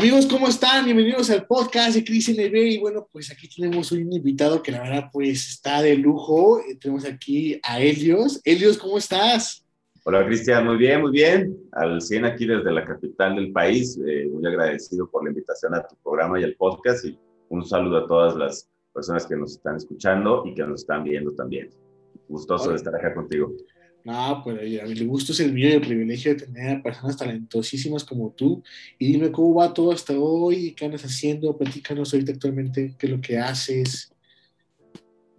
Amigos, ¿cómo están? Bienvenidos al podcast de Cris NB. Y bueno, pues aquí tenemos un invitado que la verdad pues está de lujo. Eh, tenemos aquí a Helios. Helios, ¿cómo estás? Hola Cristian, muy bien, muy bien. Al 100 aquí desde la capital del país. Eh, muy agradecido por la invitación a tu programa y al podcast. Y un saludo a todas las personas que nos están escuchando y que nos están viendo también. Gustoso de estar acá contigo. No, pues el gusto es el mío y el privilegio de tener a personas talentosísimas como tú. Y dime cómo va todo hasta hoy, qué andas haciendo, platícanos ahorita actualmente qué es lo que haces.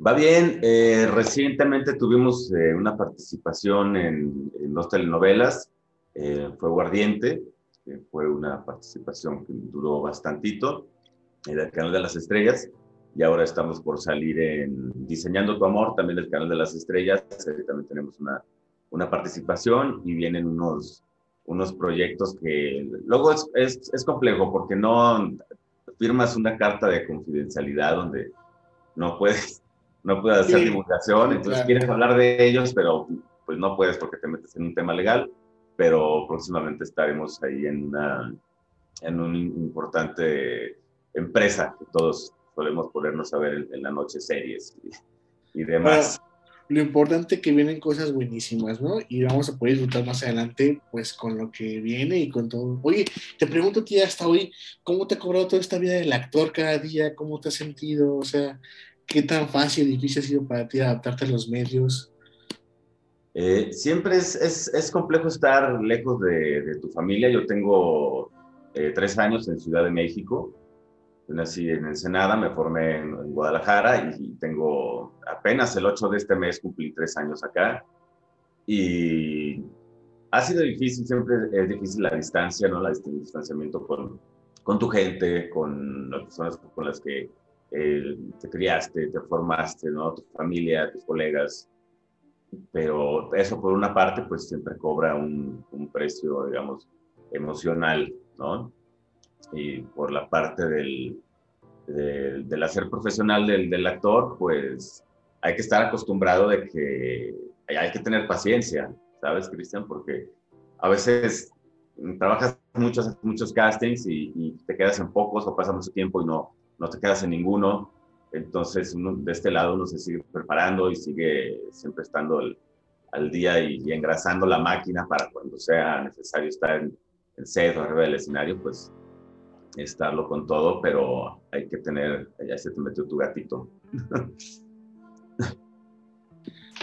Va bien, eh, recientemente tuvimos eh, una participación en, dos telenovelas, eh, fue Guardiente, fue una participación que duró bastantito, en el Canal de las Estrellas, y ahora estamos por salir en Diseñando tu Amor, también el Canal de las Estrellas, también tenemos una, una participación y vienen unos, unos proyectos que luego es, es, es, complejo porque no firmas una carta de confidencialidad donde no puedes, no puedes hacer divulgación, entonces quieres hablar de ellos, pero pues no puedes porque te metes en un tema legal, pero próximamente estaremos ahí en una, en una importante empresa que todos podemos ponernos a ver en, la noche series y, demás. lo importante que vienen cosas buenísimas, ¿no? Y vamos a poder disfrutar más adelante, pues, con lo que viene y con todo. Oye, te pregunto a ti hasta hoy, ¿cómo te ha cobrado toda esta vida del actor cada día? ¿Cómo te has sentido? O sea, ¿qué tan fácil y difícil ha sido para ti adaptarte a los medios? Eh, siempre es, es, es, complejo estar lejos de, de, tu familia. Yo tengo eh, tres años en Ciudad de México nací en Ensenada, me formé en, Guadalajara y, tengo apenas el 8 de este mes cumplí tres años acá. Y ha sido difícil, siempre es difícil la distancia, ¿no? La, el distanciamiento con, con tu gente, con las personas con las que eh, te criaste, te formaste, ¿no? Tu familia, tus colegas. Pero eso por una parte, pues siempre cobra un, un precio, digamos, emocional, ¿no? Y por la parte del, del, hacer profesional del, del, actor, pues hay que estar acostumbrado de que hay que tener paciencia, ¿sabes, Cristian? Porque a veces trabajas muchos, muchos castings y, te quedas en pocos o pasa mucho tiempo y no, no te quedas en ninguno. Entonces, de este lado uno se sigue preparando y sigue siempre estando al día y, engrasando la máquina para cuando sea necesario estar en, en set o arriba del escenario, pues estarlo con todo, pero hay que tener, ya se te metió tu gatito.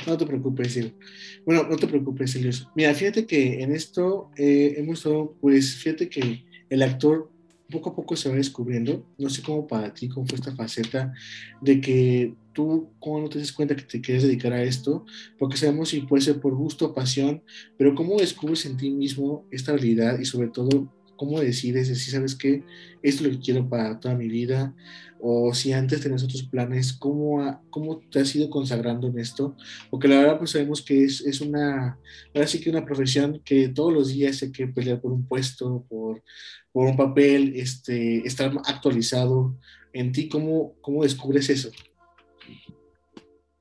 No te preocupes, Silvio. Bueno, no te preocupes, Silvio. Mira, fíjate que en esto eh, hemos estado, pues fíjate que el actor poco a poco se va descubriendo. No sé cómo para ti, cómo fue esta faceta de que tú, cómo no te das cuenta que te quieres dedicar a esto, porque sabemos si puede ser por gusto, pasión, pero cómo descubres en ti mismo esta habilidad y sobre todo ¿Cómo decides si sabes esto es lo que quiero para toda mi vida? O si antes tenías otros planes, ¿cómo, cómo te has ido consagrando en esto? Porque la verdad, pues sabemos que es, es una, ahora sí que una profesión que todos los días hay que pelear por un puesto, por, por un papel, este, estar actualizado. En ti, ¿cómo, cómo descubres eso?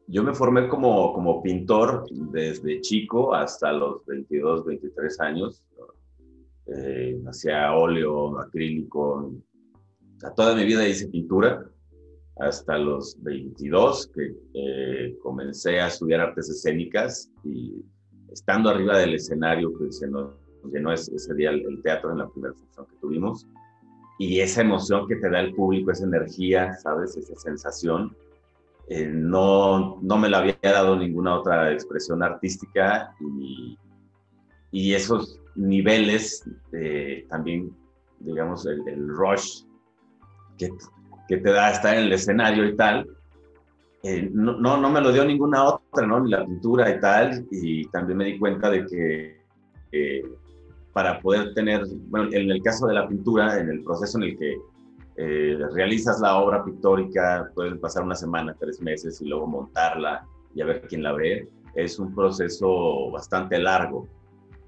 Yo me formé como, como pintor desde chico hasta los 22, 23 años eh, hacía óleo, acrílico. toda mi vida hice pintura hasta los 22 que eh, comencé a estudiar artes escénicas y estando arriba del escenario que se nos llenó ese, día el, teatro en la primera función que tuvimos y esa emoción que te da el público, esa energía, ¿sabes? Esa sensación, eh, no, no me la había dado ninguna otra expresión artística y, y esos niveles, también, digamos, el, rush que, que, te da estar en el escenario y tal, eh, no, no, me lo dio ninguna otra, ¿no? Ni la pintura y tal, y también me di cuenta de que eh, para poder tener, bueno, en el caso de la pintura, en el proceso en el que eh, realizas la obra pictórica, puedes pasar una semana, tres meses y luego montarla y a ver quién la ve, es un proceso bastante largo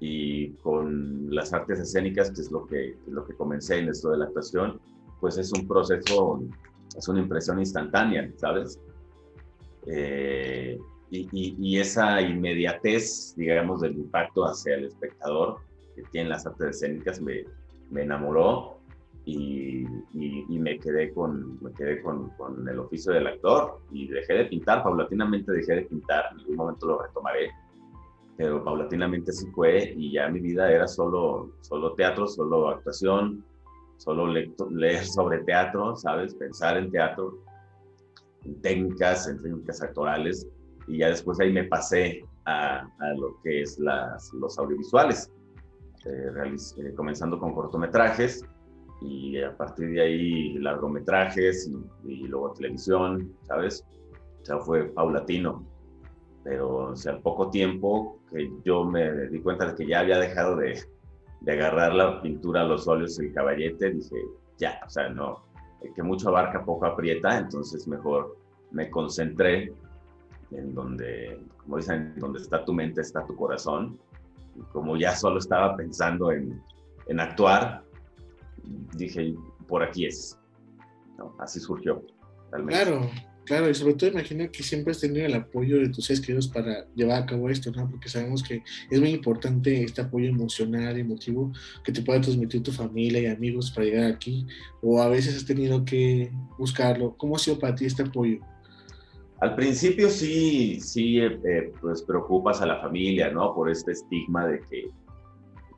y con las artes escénicas, que es lo que, lo que comencé en esto de la actuación, pues es un proceso, es una impresión instantánea, ¿sabes? Eh, y, y, esa inmediatez, digamos, del impacto hacia el espectador que tienen las artes escénicas me, me enamoró y, y, me quedé, con, me quedé con, con, el oficio del actor y dejé de pintar, paulatinamente dejé de pintar, en algún momento lo retomaré, pero paulatinamente así fue y ya mi vida era solo, solo teatro, solo actuación, solo leer sobre teatro, ¿sabes? Pensar en teatro, en técnicas, en técnicas actorales y ya después ahí me pasé a, a lo que es las, los audiovisuales, eh, eh, comenzando con cortometrajes y a partir de ahí largometrajes y, luego televisión, ¿sabes? O fue paulatino, pero o sea, al poco tiempo que yo me di cuenta de que ya había dejado de, de agarrar la pintura, los óleos, el caballete, dije, ya, o sea, no, que mucho abarca, poco aprieta, entonces mejor me concentré en donde, como dicen, donde está tu mente, está tu corazón. Y como ya solo estaba pensando en, en actuar, dije, por aquí es. Así surgió. Claro, claro, y sobre todo imagino que siempre has tenido el apoyo de tus seres queridos para llevar a cabo esto, ¿no? Porque sabemos que es muy importante este apoyo emocional, emotivo, que te pueda transmitir tu familia y amigos para llegar aquí, o a veces has tenido que buscarlo. ¿Cómo ha sido para ti este apoyo? Al principio sí, sí, eh, eh, pues preocupas a la familia, ¿no? Por este estigma de que,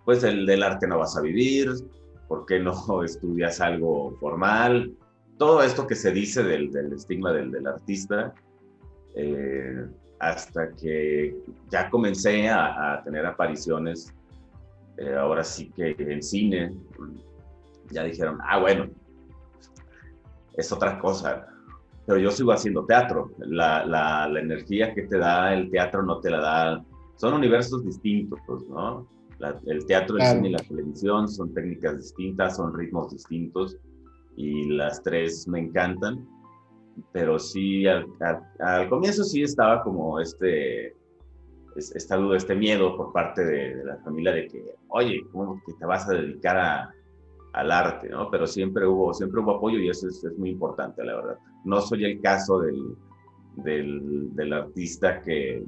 pues, el, del arte no vas a vivir, ¿por qué no estudias algo formal? Todo esto que se dice del, del estigma del, del artista, eh, hasta que ya comencé a, a tener apariciones, ahora sí que en cine, ya dijeron, ah, bueno, es otra cosa, pero yo sigo haciendo teatro. La, la, la, energía que te da el teatro no te la da. Son universos distintos, ¿no? el teatro, el cine y la televisión son técnicas distintas, son ritmos distintos y las tres me encantan. Pero sí, al, al, comienzo sí estaba como este, esta duda, este miedo por parte de, de la familia de que, oye, ¿cómo que te vas a dedicar a, al arte, ¿no? Pero siempre hubo, siempre hubo apoyo y eso es, muy importante, la verdad. No soy el caso del, del, del, artista que,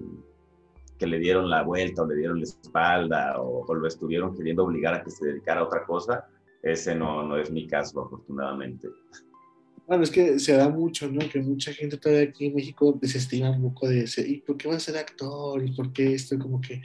que le dieron la vuelta o le dieron la espalda o, lo estuvieron queriendo obligar a que se dedicara a otra cosa. Ese no, no es mi caso, afortunadamente. Bueno, es que se da mucho, ¿no? Que mucha gente todavía aquí en México desestima un poco de ese, ¿y por qué va a ser actor? ¿Y por qué esto? Como que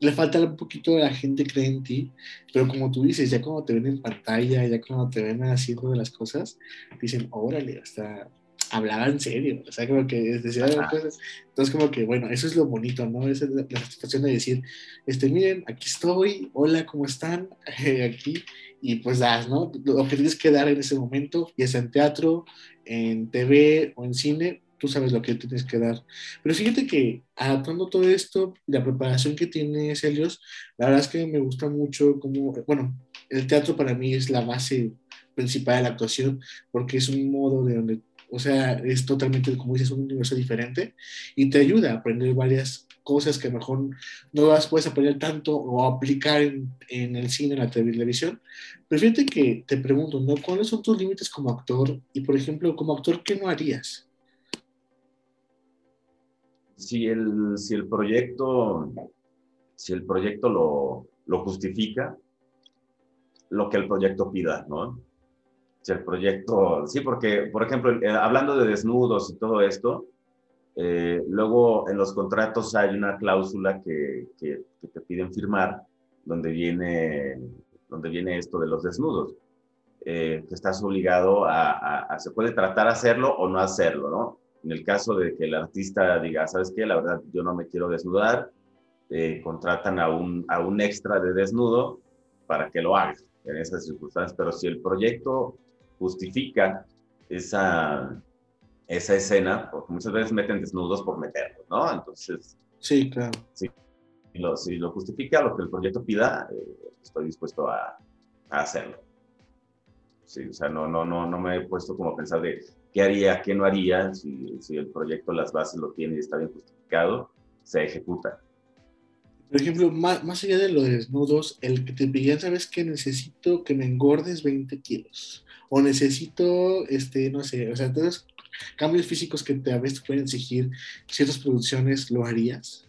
le falta un poquito de la gente cree en ti, pero como tú dices, ya cuando te ven en pantalla, ya cuando te ven haciendo de las cosas, dicen, órale, hasta hablaba en serio, o sea, como que decía cosas. Entonces, como que, bueno, eso es lo bonito, ¿no? Esa es la, satisfacción de decir, este, miren, aquí estoy, hola, ¿cómo están? aquí, y pues das, ¿no? Lo que tienes que dar en ese momento, ya sea en teatro, en TV o en cine, tú sabes lo que tienes que dar. Pero fíjate que adaptando todo esto, la preparación que tiene Helios, la verdad es que me gusta mucho como, bueno, el teatro para mí es la base principal de la actuación, porque es un modo de donde, o sea, es totalmente, como dices, un universo diferente y te ayuda a aprender varias cosas que mejor no las puedes aprender tanto o aplicar en, en, el cine, en la televisión. Pero que te pregunto, ¿no? ¿Cuáles son tus límites como actor? Y, por ejemplo, como actor, ¿qué no harías? si el, si el proyecto, si el proyecto lo, lo justifica, lo que el proyecto pida, ¿no? Si el proyecto, sí, porque, por ejemplo, eh, hablando de desnudos y todo esto, eh, luego en los contratos hay una cláusula que, que, te piden firmar donde viene, donde viene esto de los desnudos, eh, que estás obligado a, a, a, se puede tratar hacerlo o no hacerlo, ¿no? En el caso de que el artista diga, ¿sabes qué? La verdad, yo no me quiero desnudar, eh, contratan a un, a un extra de desnudo para que lo haga en esas circunstancias. Pero si el proyecto justifica esa, esa escena, porque muchas veces meten desnudos por meterlo, ¿no? Entonces. Sí, claro. Si lo, si lo justifica, lo que el proyecto pida, eh, estoy dispuesto a, a hacerlo. Sí, o sea, no, no, no, no me he puesto como a pensar de, qué haría, qué no haría, si, si, el proyecto, las bases lo tiene y está bien justificado, se ejecuta. Por ejemplo, más, más allá de los desnudos, el que te pidían, ¿sabes que Necesito que me engordes 20 kilos. O necesito, este, no sé, o sea, entonces, cambios físicos que te, a veces pueden exigir ciertas producciones, ¿lo harías?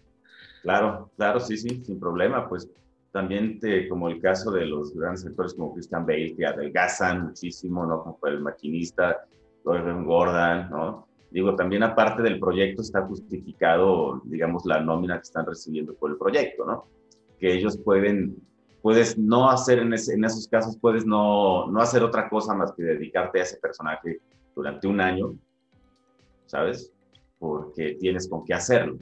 Claro, claro, sí, sí, sin problema, pues también te, como el caso de los grandes actores como Christian Bale, que adelgazan muchísimo, ¿no? Como el maquinista, Gordon Gordon, ¿no? Digo, también aparte del proyecto está justificado, digamos, la nómina que están recibiendo por el proyecto, ¿no? Que ellos pueden, puedes no hacer en, en esos casos, puedes no, no hacer otra cosa más que dedicarte a ese personaje durante un año, ¿sabes? Porque tienes con qué hacerlo.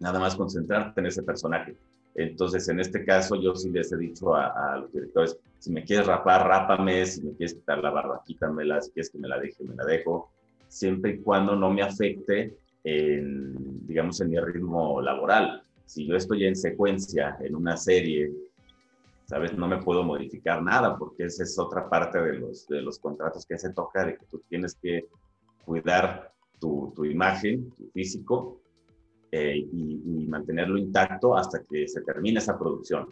Nada más concentrarte en ese personaje. Entonces, en este caso, yo sí les he dicho a, los directores, si me quieres rapar, rápame, si me quieres quitar la barba, quítamela, si quieres que me la deje, me la dejo, siempre y cuando no me afecte, en, digamos, en mi ritmo laboral. Si yo estoy en secuencia en una serie, ¿sabes? No me puedo modificar nada porque esa es otra parte de los, de los contratos que se toca, de que tú tienes que cuidar tu, tu imagen, tu físico, eh, y, mantenerlo intacto hasta que se termine esa producción.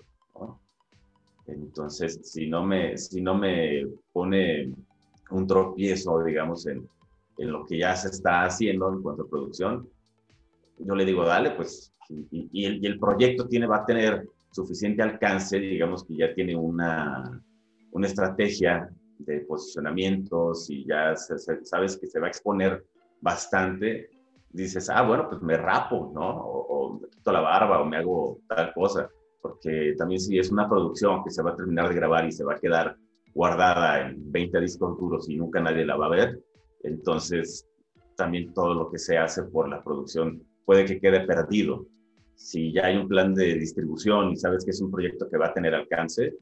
Entonces, si no, me, si no me pone un tropiezo, digamos, en, en lo que ya se está haciendo en cuanto a producción, yo le digo, dale, pues, y, el, y, el, proyecto tiene, va a tener suficiente alcance, digamos que ya tiene una, una estrategia de posicionamiento, si ya sabes que se va a exponer bastante, dices, ah, bueno, pues me rapo, ¿no? O, me quito la barba o me hago tal cosa, porque también si es una producción que se va a terminar de grabar y se va a quedar guardada en 20 discos duros y nunca nadie la va a ver, entonces también todo lo que se hace por la producción puede que quede perdido. Si ya hay un plan de distribución y sabes que es un proyecto que va a tener alcance,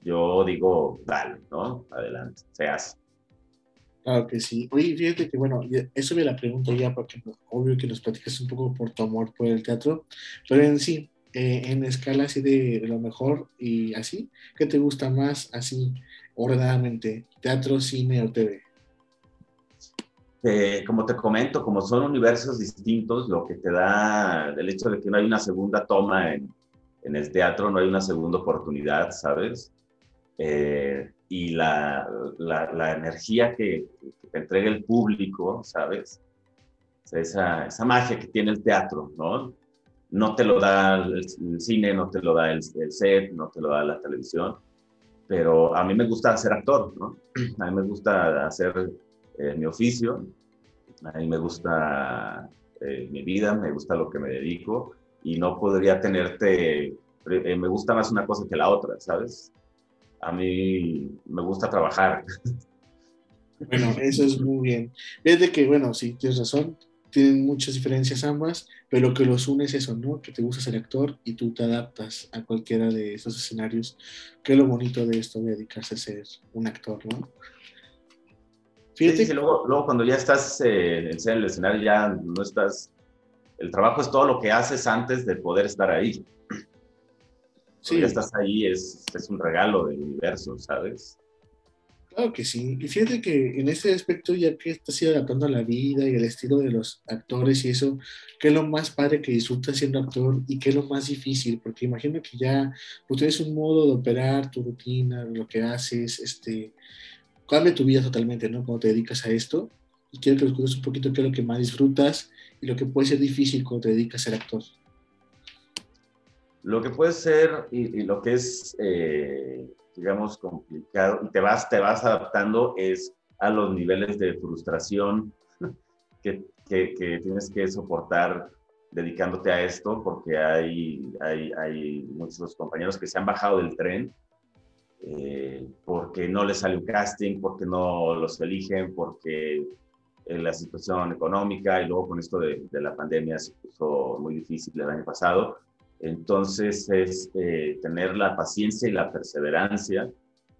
yo digo, dale, ¿no? Adelante, se hace. Claro que sí. Oye, fíjate que, bueno, eso me la pregunto ya, porque obvio que nos platicas un poco por tu amor por el teatro, pero en sí, eh, en escala así de, lo mejor y así, ¿qué te gusta más así, ordenadamente? ¿Teatro, cine o TV? Eh, como te comento, como son universos distintos, lo que te da el hecho de que no hay una segunda toma en, en el teatro, no hay una segunda oportunidad, ¿sabes? Eh, y la, la, energía que, te entrega el público, ¿sabes? esa, esa, magia que tiene el teatro, ¿no? No te lo da el, cine, no te lo da el, set, no te lo da la televisión, pero a mí me gusta ser actor, ¿no? A mí me gusta hacer eh, mi oficio, a mí me gusta eh, mi vida, me gusta lo que me dedico y no podría tenerte, eh, me gusta más una cosa que la otra, ¿sabes? A mí me gusta trabajar. Bueno, eso es muy bien. Fíjate que, bueno, sí, tienes razón, tienen muchas diferencias ambas, pero lo que los une es eso, ¿no? Que te gusta ser actor y tú te adaptas a cualquiera de esos escenarios, que es lo bonito de esto, de dedicarse a ser un actor, ¿no? Fíjate. que luego, luego, cuando ya estás eh, en el escenario, ya no estás. El trabajo es todo lo que haces antes de poder estar ahí. Sí. Ya estás ahí, es, es un regalo del universo, ¿sabes? Claro que sí. Y fíjate que en este aspecto, ya que estás adaptando a la vida y el estilo de los actores y eso, ¿qué es lo más padre que disfrutas siendo actor y qué es lo más difícil? Porque imagino que ya pues, tienes un modo de operar, tu rutina, lo que haces, este, cambia tu vida totalmente, ¿no? Cuando te dedicas a esto. Y quiero que nos cuentes un poquito qué es lo que más disfrutas y lo que puede ser difícil cuando te dedicas a ser actor. Lo que puede ser y, lo que es, eh, digamos, complicado y te vas, te vas adaptando es a los niveles de frustración que, tienes que soportar dedicándote a esto, porque hay, hay, hay muchos compañeros que se han bajado del tren eh, porque no les sale un casting, porque no los eligen, porque eh, la situación económica y luego con esto de, de, la pandemia se puso muy difícil el año pasado. Entonces es eh, tener la paciencia y la perseverancia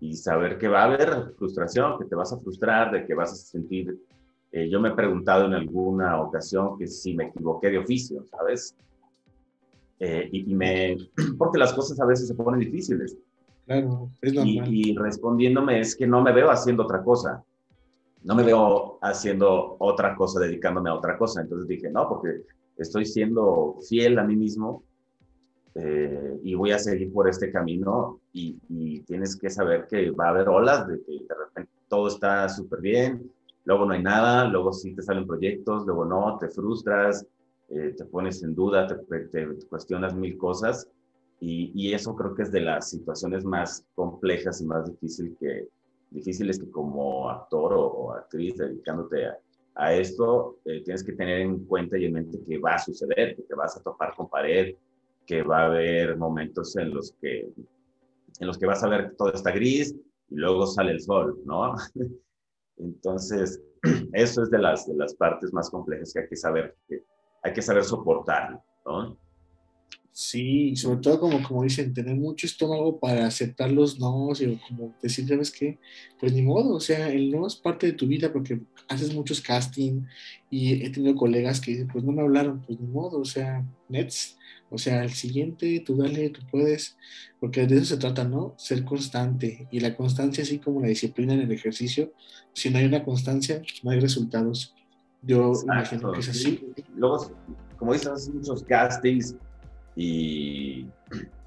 y saber que va a haber frustración, que te vas a frustrar, de que vas a sentir... Eh, yo me he preguntado en alguna ocasión que si me equivoqué de oficio, ¿sabes? Eh, y, me... Porque las cosas a veces se ponen difíciles. Claro, es normal. Y, y respondiéndome es que no me veo haciendo otra cosa. No me veo haciendo otra cosa, dedicándome a otra cosa. Entonces dije, no, porque estoy siendo fiel a mí mismo eh, y voy a seguir por este camino y, tienes que saber que va a haber olas de que de repente todo está súper bien, luego no hay nada, luego sí te salen proyectos, luego no, te frustras, eh, te pones en duda, te, te, cuestionas mil cosas, Y, eso creo que es de las situaciones más complejas y más difícil que, difíciles que como actor o, actriz dedicándote a, esto, eh, tienes que tener en cuenta y en mente que va a suceder, que te vas a topar con pared, que va a haber momentos en los que, en los que vas a ver que todo está gris y luego sale el sol, ¿no? Entonces, eso es de las, de las partes más complejas que hay que saber, que hay que saber soportar, ¿no? Sí, sobre todo como, como dicen, tener mucho estómago para aceptar los no, o como decir, ¿sabes qué? Pues ni modo, o sea, el no es parte de tu vida porque haces muchos casting y he tenido colegas que dicen, pues no me hablaron, pues ni modo, o sea, Nets, o sea, el siguiente, tú dale, tú puedes, porque de eso se trata, ¿no? Ser constante y la constancia, así como la disciplina en el ejercicio, si no hay una constancia, no hay resultados. Yo imagino que es así. Luego, como dices, haces muchos castings y,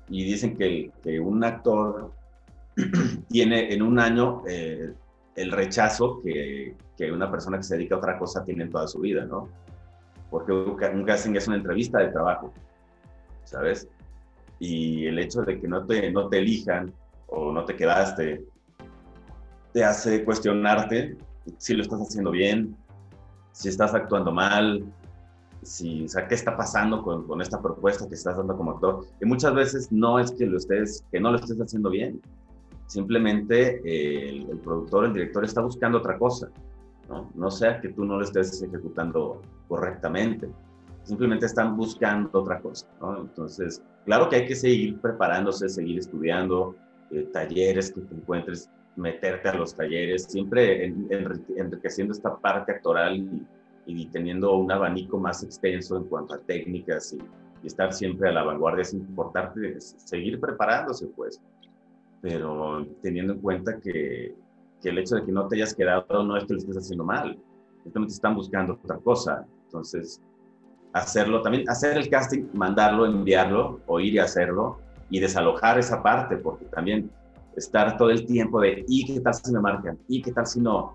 dicen que, un actor tiene en un año eh, el rechazo que, una persona que se dedica a otra cosa tiene en toda su vida, ¿no? Porque un casting es una entrevista de trabajo, ¿sabes? Y el hecho de que no te, no te elijan o no te quedaste, te hace cuestionarte si lo estás haciendo bien, si estás actuando mal, si, o sea, qué está pasando con, con, esta propuesta que estás dando como actor. Y muchas veces no es que, lo estés, que no lo estés haciendo bien, simplemente eh, el, productor, el director está buscando otra cosa, ¿no? No sea que tú no lo estés ejecutando correctamente, simplemente están buscando otra cosa, ¿no? Entonces, claro que hay que seguir preparándose, seguir estudiando, eh, talleres que te encuentres, meterte a los talleres, siempre enriqueciendo esta parte actoral y, y teniendo un abanico más extenso en cuanto a técnicas y, estar siempre a la vanguardia es importante seguir preparándose, pues, pero teniendo en cuenta que, que, el hecho de que no te hayas quedado no es que lo estés haciendo mal, simplemente están buscando otra cosa, entonces hacerlo, también hacer el casting, mandarlo, enviarlo, o ir y hacerlo y desalojar esa parte, porque también estar todo el tiempo de, ¿y qué tal si me marcan? ¿Y qué tal si no?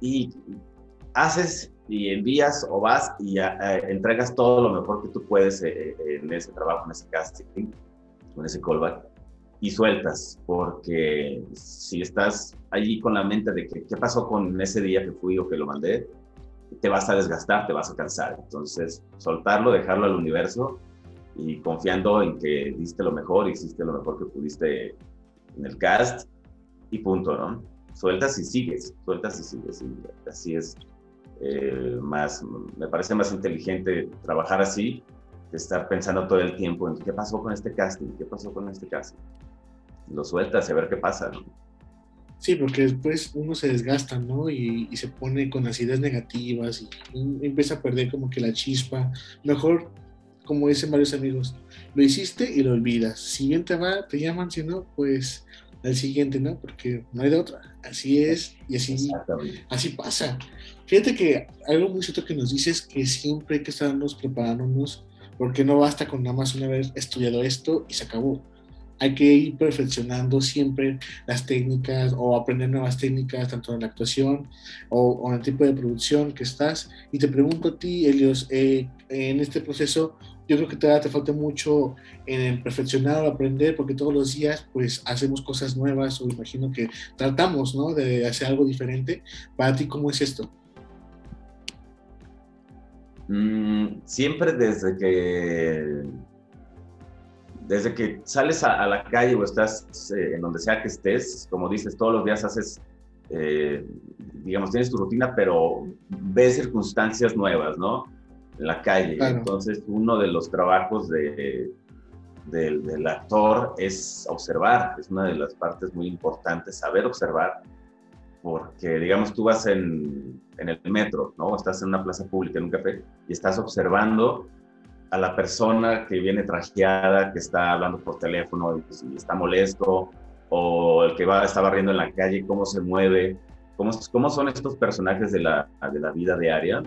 Y haces y envías o vas y eh, entregas todo lo mejor que tú puedes eh, eh, en ese trabajo, en ese casting, en ese callback, y sueltas, porque si estás allí con la mente de que qué pasó con ese día que fui o que lo mandé, te vas a desgastar, te vas a cansar. Entonces, soltarlo, dejarlo al universo y confiando en que diste lo mejor, hiciste lo mejor que pudiste en el cast y punto, ¿no? Sueltas y sigues, sueltas y sigues. Y así es eh, más, me parece más inteligente trabajar así que estar pensando todo el tiempo en qué pasó con este casting, qué pasó con este casting. Lo sueltas y a ver qué pasa. Sí, porque después uno se desgasta, ¿no? Y, se pone con las ideas negativas y, empieza a perder como que la chispa. Mejor, como dicen varios amigos, lo hiciste y lo olvidas. Si bien te va, te llaman, si no, pues al siguiente, ¿no? Porque no hay de otra. Así es y así, así pasa. Fíjate que algo muy cierto que nos dices es que siempre hay que estarnos preparándonos porque no basta con nada más una vez estudiado esto y se acabó. Hay que ir perfeccionando siempre las técnicas o aprender nuevas técnicas, tanto en la actuación o, en el tipo de producción que estás. Y te pregunto a ti, Elios, eh, en este proceso, yo creo que todavía te falta mucho en el perfeccionar o aprender, porque todos los días pues hacemos cosas nuevas o imagino que tratamos, ¿no? De hacer algo diferente. Para ti, ¿cómo es esto? Mm, siempre desde que desde que sales a, la calle o estás eh, en donde sea que estés, como dices, todos los días haces, eh, digamos, tienes tu rutina, pero ves circunstancias nuevas, ¿no? En la calle. Entonces, uno de los trabajos de, del actor es observar, es una de las partes muy importantes, saber observar porque digamos tú vas en, en, el metro, ¿no? Estás en una plaza pública, en un café, y estás observando a la persona que viene trajeada, que está hablando por teléfono y, está molesto, o el que va, está barriendo en la calle, cómo se mueve, cómo, cómo son estos personajes de la, de la vida diaria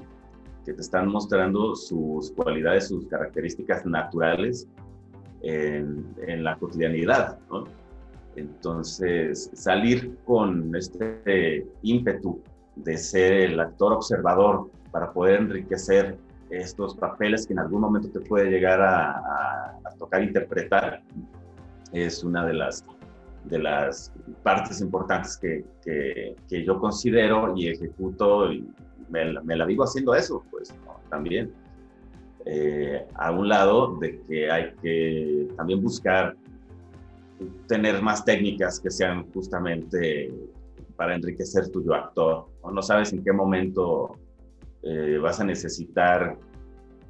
que te están mostrando sus cualidades, sus características naturales en, en la cotidianidad, ¿no? Entonces, salir con este ímpetu de ser el actor observador para poder enriquecer estos papeles que en algún momento te puede llegar a, tocar interpretar, es una de las, de las partes importantes que, que, yo considero y ejecuto y me, la vivo haciendo eso, pues también. Eh, a un lado de que hay que también buscar tener más técnicas que sean justamente para enriquecer tu actor. O no sabes en qué momento eh, vas a necesitar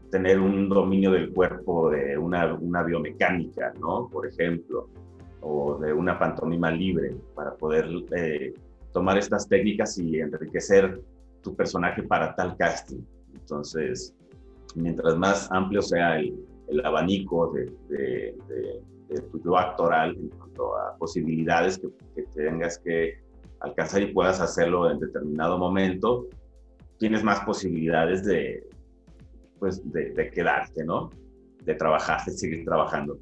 tener un dominio del cuerpo de una, una, biomecánica, ¿no? Por ejemplo, o de una pantomima libre para poder eh, tomar estas técnicas y enriquecer tu personaje para tal casting. Entonces, mientras más amplio sea el, el abanico de, de, tu yo actoral en cuanto a posibilidades que, que tengas que alcanzar y puedas hacerlo en determinado momento, tienes más posibilidades de, pues, de, quedarte, ¿no? De trabajar, de seguir trabajando.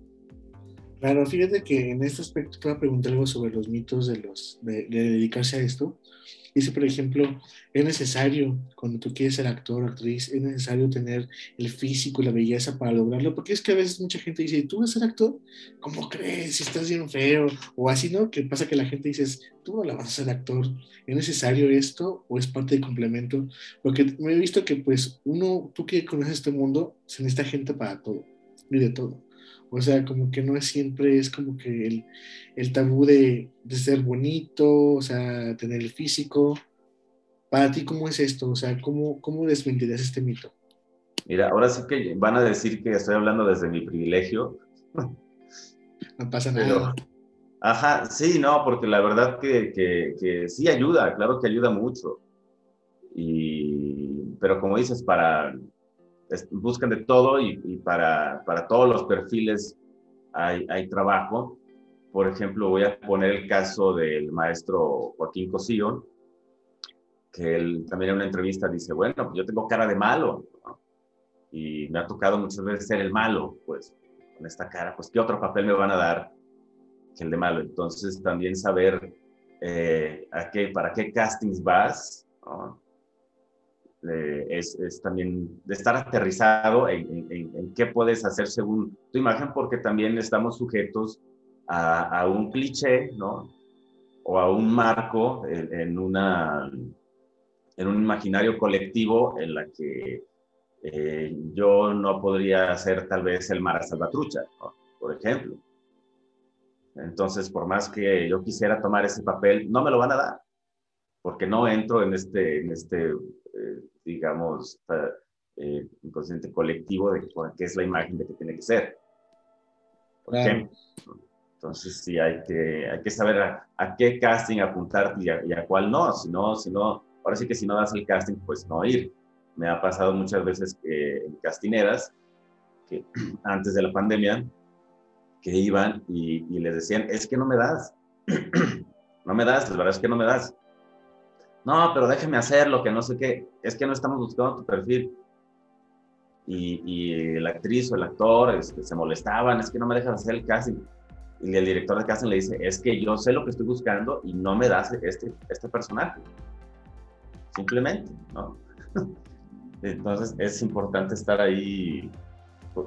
Claro, fíjate que en este aspecto te voy a preguntar algo sobre los mitos de, los, de dedicarse a esto. Dice, por ejemplo, es necesario, cuando tú quieres ser actor o actriz, es necesario tener el físico y la belleza para lograrlo, porque es que a veces mucha gente dice, ¿tú vas a ser actor? ¿Cómo crees? Si estás bien feo, o así, ¿no? Que pasa que la gente dice, tú no la vas a ser actor, ¿es necesario esto o es parte del complemento? Porque me he visto que, pues, uno, tú que conoces este mundo, se necesita gente para todo, y de todo. O sea, como que no es siempre, es como que el, el tabú de, de, ser bonito, o sea, tener el físico. Para ti, ¿cómo es esto? O sea, ¿cómo, cómo desmentirías este mito? Mira, ahora sí que van a decir que estoy hablando desde mi privilegio. No pasa nada. ajá, sí, no, porque la verdad que, que, que, sí ayuda, claro que ayuda mucho. Y, pero como dices, para, buscan de todo y, para, para, todos los perfiles hay, hay, trabajo. Por ejemplo, voy a poner el caso del maestro Joaquín Cosío, que él también en una entrevista dice, bueno, pues yo tengo cara de malo, y me ha tocado muchas veces ser el malo, pues con esta cara, pues ¿qué otro papel me van a dar que el de malo? Entonces también saber eh, a qué, para qué castings vas, ¿no? Es, es, también de estar aterrizado en, qué puedes hacer según tu imagen, porque también estamos sujetos a, a un cliché, ¿no? O a un marco en, una, en un imaginario colectivo en la que eh, yo no podría ser tal vez el Mara Salvatrucha, ¿no? por ejemplo. Entonces, por más que yo quisiera tomar ese papel, no me lo van a dar, porque no entro en este, en este eh, digamos, eh, inconsciente colectivo de qué es la imagen de que tiene que ser. Por ejemplo. Entonces, sí, hay que, hay que saber a, qué casting apuntar y a, cuál no. Si no, si no, ahora sí que si no das el casting, pues no ir. Me ha pasado muchas veces que en castineras, que antes de la pandemia, que iban y, y les decían, es que no me das. no me das, la verdad es que no me das no, pero déjeme hacerlo, que no sé qué, es que no estamos buscando tu perfil. Y, y la actriz o el actor este, se molestaban, es que no me dejas hacer el casting. Y el director de casting le dice, es que yo sé lo que estoy buscando y no me das este, este personaje. Simplemente, ¿no? Entonces es importante estar ahí,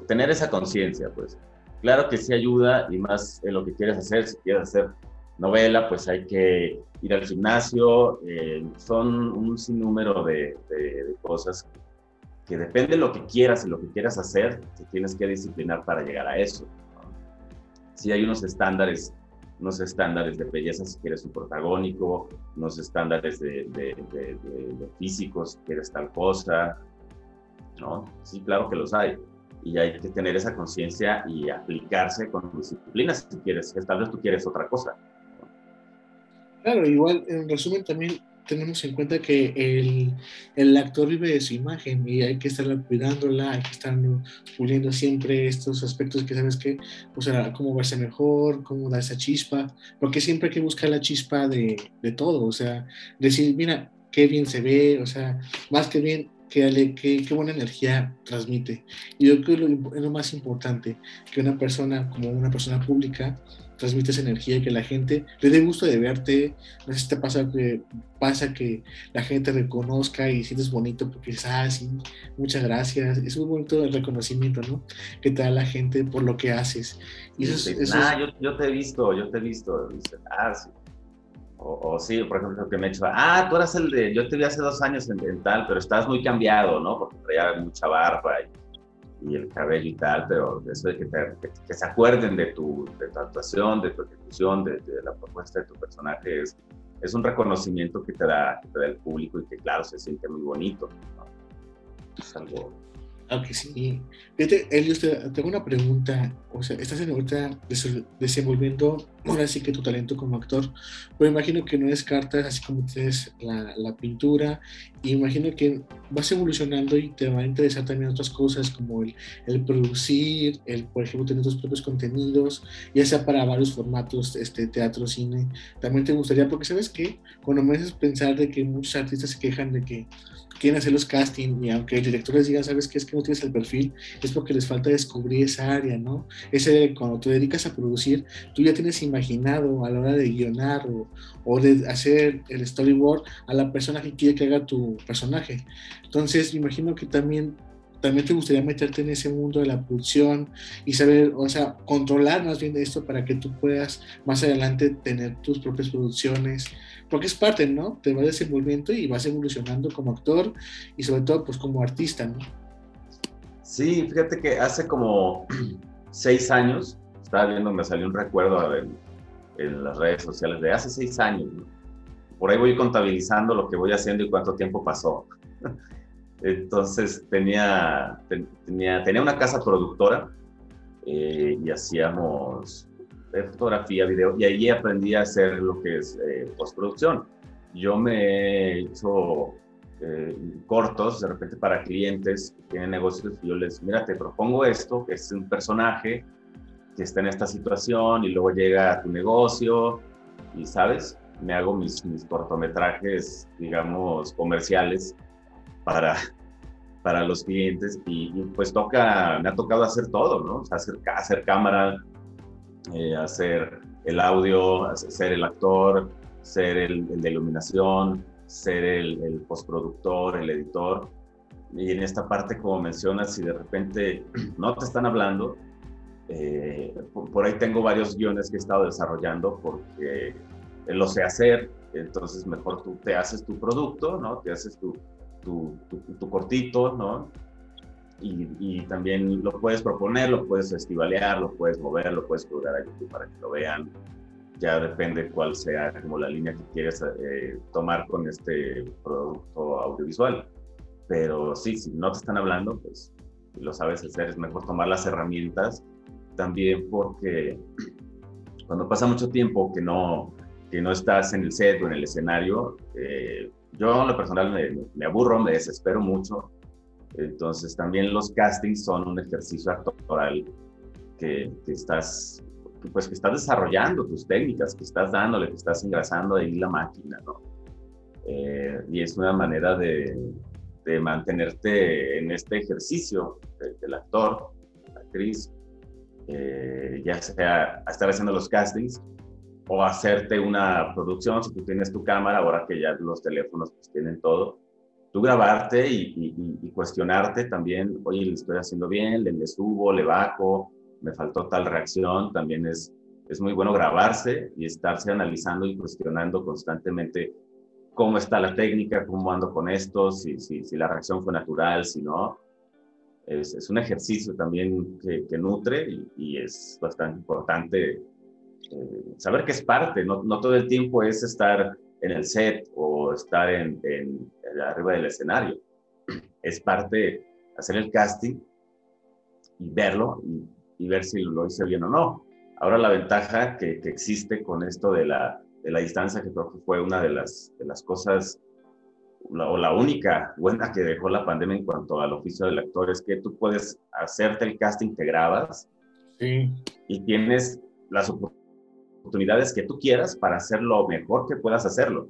tener esa conciencia, pues. Claro que sí ayuda y más en lo que quieres hacer, si quieres hacer novela, pues hay que ir al gimnasio, eh, son un sinnúmero de, cosas que, depende de lo que quieras y lo que quieras hacer, te tienes que disciplinar para llegar a eso. Si hay unos estándares, unos estándares de belleza si quieres un protagónico, unos estándares de, de físico si quieres tal cosa, ¿no? Sí, claro que los hay y hay que tener esa conciencia y aplicarse con disciplina si quieres, tal vez tú quieres otra cosa. Claro, igual en resumen también tenemos en cuenta que el, el, actor vive de su imagen y hay que estarla cuidándola, hay que estar puliendo siempre estos aspectos que sabes que, o sea, cómo verse mejor, cómo dar esa chispa, porque siempre hay que buscar la chispa de, de todo, o sea, decir, mira, qué bien se ve, o sea, más que bien, qué, qué, qué buena energía transmite. Y yo creo que lo, es lo más importante, que una persona, como una persona pública, transmites energía y que la gente le dé gusto de verte. No sé si te pasa que, pasa que la gente reconozca y sientes bonito porque dices, ah, sí, muchas gracias. Es muy bonito el reconocimiento, ¿no? Que te da la gente por lo que haces. Y eso, ah, yo, yo, te he visto, yo te he visto. ah, sí. O, sí, por ejemplo, que me he hecho, ah, tú eras el de, yo te vi hace dos años en, tal, pero estás muy cambiado, ¿no? Porque traía mucha barba y, el cabello y tal, pero eso de que, se acuerden de tu, actuación, de tu ejecución, de, la propuesta de tu personaje, es, es un reconocimiento que te, da, que el público y que, claro, se siente muy bonito. Es algo aunque sí. Fíjate, Elios, tengo una pregunta. O sea, estás en ahorita desenvolviendo ahora sí que tu talento como actor, pero imagino que no descartas, así como tienes la, la pintura, y imagino que vas evolucionando y te va a interesar también otras cosas como el, el producir, el, por ejemplo, tener tus propios contenidos, ya sea para varios formatos, este, teatro, cine. También te gustaría, porque sabes que cuando me haces pensar de que muchos artistas se quejan de que quieren hacer los castings y aunque el director les diga, sabes que es que no tienes el perfil, es porque les falta descubrir esa área, ¿no? Ese, cuando te dedicas a producir, tú ya tienes imaginado a la hora de guionar o, o de hacer el storyboard a la persona que quiere que haga tu personaje. Entonces, me imagino que también también te gustaría meterte en ese mundo de la producción y saber, o sea, controlar más bien esto para que tú puedas más adelante tener tus propias producciones, porque es parte, ¿no? Te vas desenvolviendo y vas evolucionando como actor y sobre todo pues como artista, ¿no? Sí, fíjate que hace como seis años, estaba viendo, me salió un recuerdo en, en las redes sociales de hace seis años, por ahí voy contabilizando lo que voy haciendo y cuánto tiempo pasó. Entonces tenía, tenía, tenía una casa productora eh, y hacíamos fotografía, video, y ahí aprendí a hacer lo que es eh, postproducción. Yo me he hecho eh, cortos de repente para clientes que tienen negocios y yo les, mira, te propongo esto, que es un personaje que está en esta situación y luego llega a tu negocio y, ¿sabes? Me hago mis, mis cortometrajes, digamos, comerciales para, para los clientes y, pues toca, me ha tocado hacer todo, ¿no? O sea, hacer, hacer cámara, eh, hacer el audio, ser el actor, ser el, de iluminación, ser el, postproductor, el editor. Y en esta parte, como mencionas, si de repente no te están hablando, eh, por, ahí tengo varios guiones que he estado desarrollando porque lo sé hacer, entonces mejor tú te haces tu producto, ¿no? Te haces tu, tu, cortito, ¿no? Y, también lo puedes proponer, lo puedes festivalear, lo puedes mover, lo puedes colgar a YouTube para que lo vean. Ya depende cuál sea como la línea que quieres eh, tomar con este producto audiovisual. Pero sí, si no te están hablando, pues lo sabes hacer, es mejor tomar las herramientas. También porque cuando pasa mucho tiempo que no, que no estás en el set o en el escenario, eh, yo en lo personal me, aburro, me desespero mucho. Entonces también los castings son un ejercicio actoral que, estás pues que estás desarrollando tus técnicas, que estás dándole, que estás engrasando ahí la máquina, ¿no? Eh, y es una manera de, mantenerte en este ejercicio del, actor, la actriz, eh, ya sea estar haciendo los castings o hacerte una producción, si tú tienes tu cámara, ahora que ya los teléfonos pues tienen todo, tú grabarte y, cuestionarte también, oye, le estoy haciendo bien, le, le, subo, le bajo, me faltó tal reacción, también es, es muy bueno grabarse y estarse analizando y cuestionando constantemente cómo está la técnica, cómo ando con esto, si, si, si la reacción fue natural, si no. Es, es un ejercicio también que, que nutre y, y, es bastante importante eh, saber que es parte, no, no, todo el tiempo es estar en el set o estar en, en, arriba del escenario. Es parte hacer el casting y verlo y, y, ver si lo hice bien o no. Ahora la ventaja que, que existe con esto de la, de la, distancia, que creo que fue una de las, de las cosas o la única buena que dejó la pandemia en cuanto al oficio del actor es que tú puedes hacerte el casting, te grabas sí. y tienes las oportunidades oportunidades que tú quieras para hacer lo mejor que puedas hacerlo.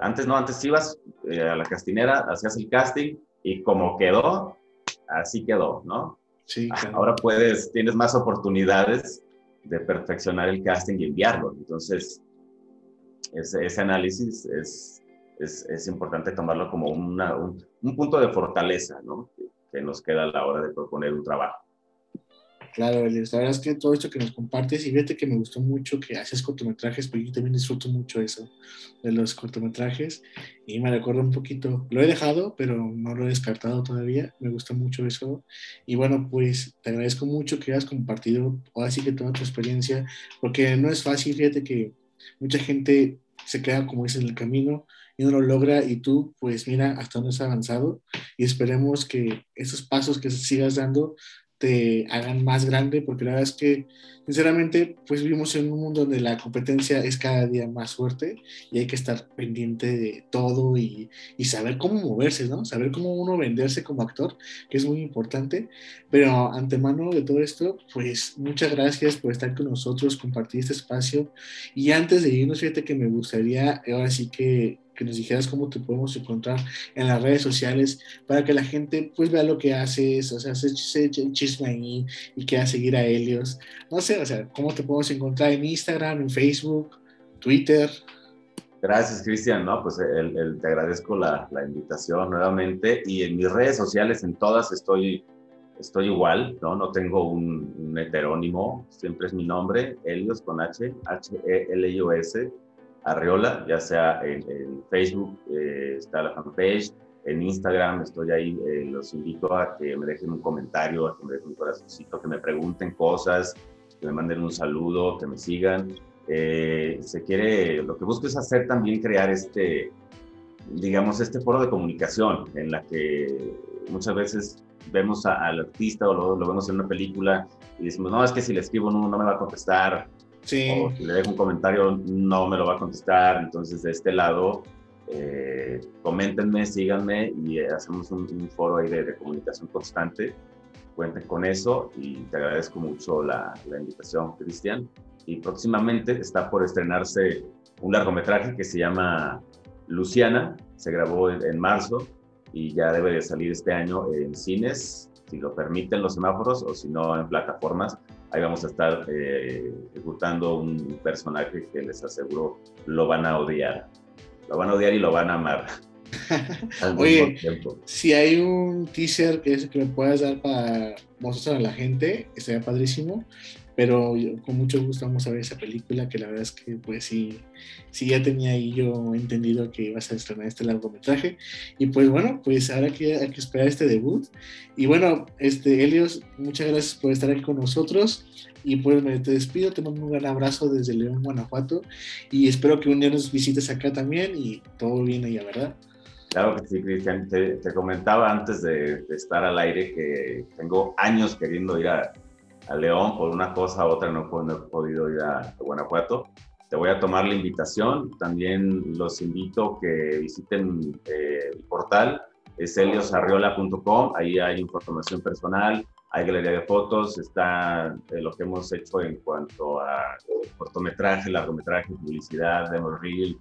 Antes no, antes ibas eh, a la castinera, hacías el casting y como quedó, así quedó, ¿no? Sí. Ahora puedes, tienes más oportunidades de perfeccionar el casting y enviarlo. Entonces, ese, ese análisis es, es, es, importante tomarlo como una, un, un, punto de fortaleza ¿no? que, que nos queda a la hora de proponer un trabajo. Claro, la verdad es que todo esto que nos compartes, y fíjate que me gustó mucho que haces cortometrajes, porque yo también disfruto mucho eso, de los cortometrajes, y me recuerdo un poquito, lo he dejado, pero no lo he descartado todavía, me gusta mucho eso, y bueno, pues te agradezco mucho que hayas compartido ahora sí que toda tu experiencia, porque no es fácil, fíjate que mucha gente se queda como es en el camino y no lo logra y tú pues mira hasta dónde has avanzado y esperemos que esos pasos que sigas dando te hagan más grande, porque la verdad es que, sinceramente, pues vivimos en un mundo donde la competencia es cada día más fuerte y hay que estar pendiente de todo y, y, saber cómo moverse, ¿no? Saber cómo uno venderse como actor, que es muy importante. Pero antemano de todo esto, pues muchas gracias por estar con nosotros, compartir este espacio. Y antes de irnos, fíjate que me gustaría, ahora sí que que nos dijeras cómo te podemos encontrar en las redes sociales para que la gente pues vea lo que haces, o sea, se, se chisme ahí y quiera seguir a Helios. No sé, o sea, cómo te podemos encontrar en Instagram, en Facebook, Twitter. Gracias, Cristian. No, pues te agradezco la, la, invitación nuevamente y en mis redes sociales, en todas estoy, estoy igual, ¿no? No tengo un, un heterónimo, siempre es mi nombre, Helios con H, H-E-L-I-O-S Arriola, ya sea en, en Facebook, eh, está la fanpage, en Instagram estoy ahí, eh, los invito a que me dejen un comentario, a que me dejen un corazoncito, que me pregunten cosas, que me manden un saludo, que me sigan. Eh, se quiere, lo que busco es hacer también crear este, digamos, este foro de comunicación en la que muchas veces vemos al artista o lo, lo, vemos en una película y decimos, no, es que si le escribo no, no me va a contestar, Sí. O si le dejo un comentario, no me lo va a contestar. Entonces, de este lado, eh, coméntenme, síganme y eh, hacemos un, un, foro ahí de, de, comunicación constante. Cuenten con eso y te agradezco mucho la, la invitación, Cristian. Y próximamente está por estrenarse un largometraje que se llama Luciana. Se grabó en, en marzo y ya debe de salir este año en cines, si lo permiten los semáforos o si no en plataformas ahí vamos a estar eh, ejecutando un personaje que les aseguro lo van a odiar. Lo van a odiar y lo van a amar. Oye, si hay un teaser que, que me puedas dar para mostrar a la gente, estaría padrísimo pero con mucho gusto vamos a ver esa película que la verdad es que pues sí, sí ya tenía ahí yo entendido que ibas a estrenar este largometraje y pues bueno, pues ahora que hay que esperar este debut y bueno, este Helios, muchas gracias por estar aquí con nosotros y pues me te despido, te mando un gran abrazo desde León, Guanajuato y espero que un día nos visites acá también y todo bien allá, ¿verdad? Claro que sí, Cristian. Te, te, comentaba antes de, de estar al aire que tengo años queriendo ir a, a León por una cosa u otra no, no he podido ir a, a, Guanajuato. Te voy a tomar la invitación. También los invito que visiten eh, portal, es heliosarriola.com. Ahí hay información personal, hay galería de fotos, está eh, lo que hemos hecho en cuanto a cortometraje, largometraje, publicidad, demo reel.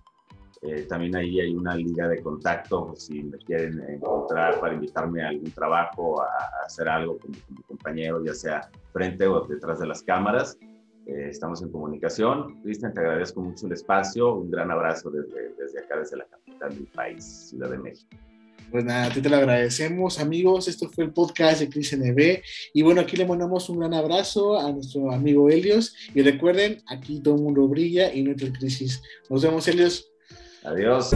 Eh, también ahí hay una liga de contacto si me quieren encontrar para invitarme a algún trabajo, a, a hacer algo con, con mi compañero, ya sea frente o detrás de las cámaras. Eh, estamos en comunicación. Cristian, te agradezco mucho el espacio. Un gran abrazo desde, desde acá, desde la capital del país, Ciudad de México. Pues nada, a ti te lo agradecemos, amigos. Esto fue el podcast de Cristian NB. Y bueno, aquí le mandamos un gran abrazo a nuestro amigo Helios. Y recuerden, aquí todo el mundo brilla y no hay crisis. Nos vemos, Helios. Adiós.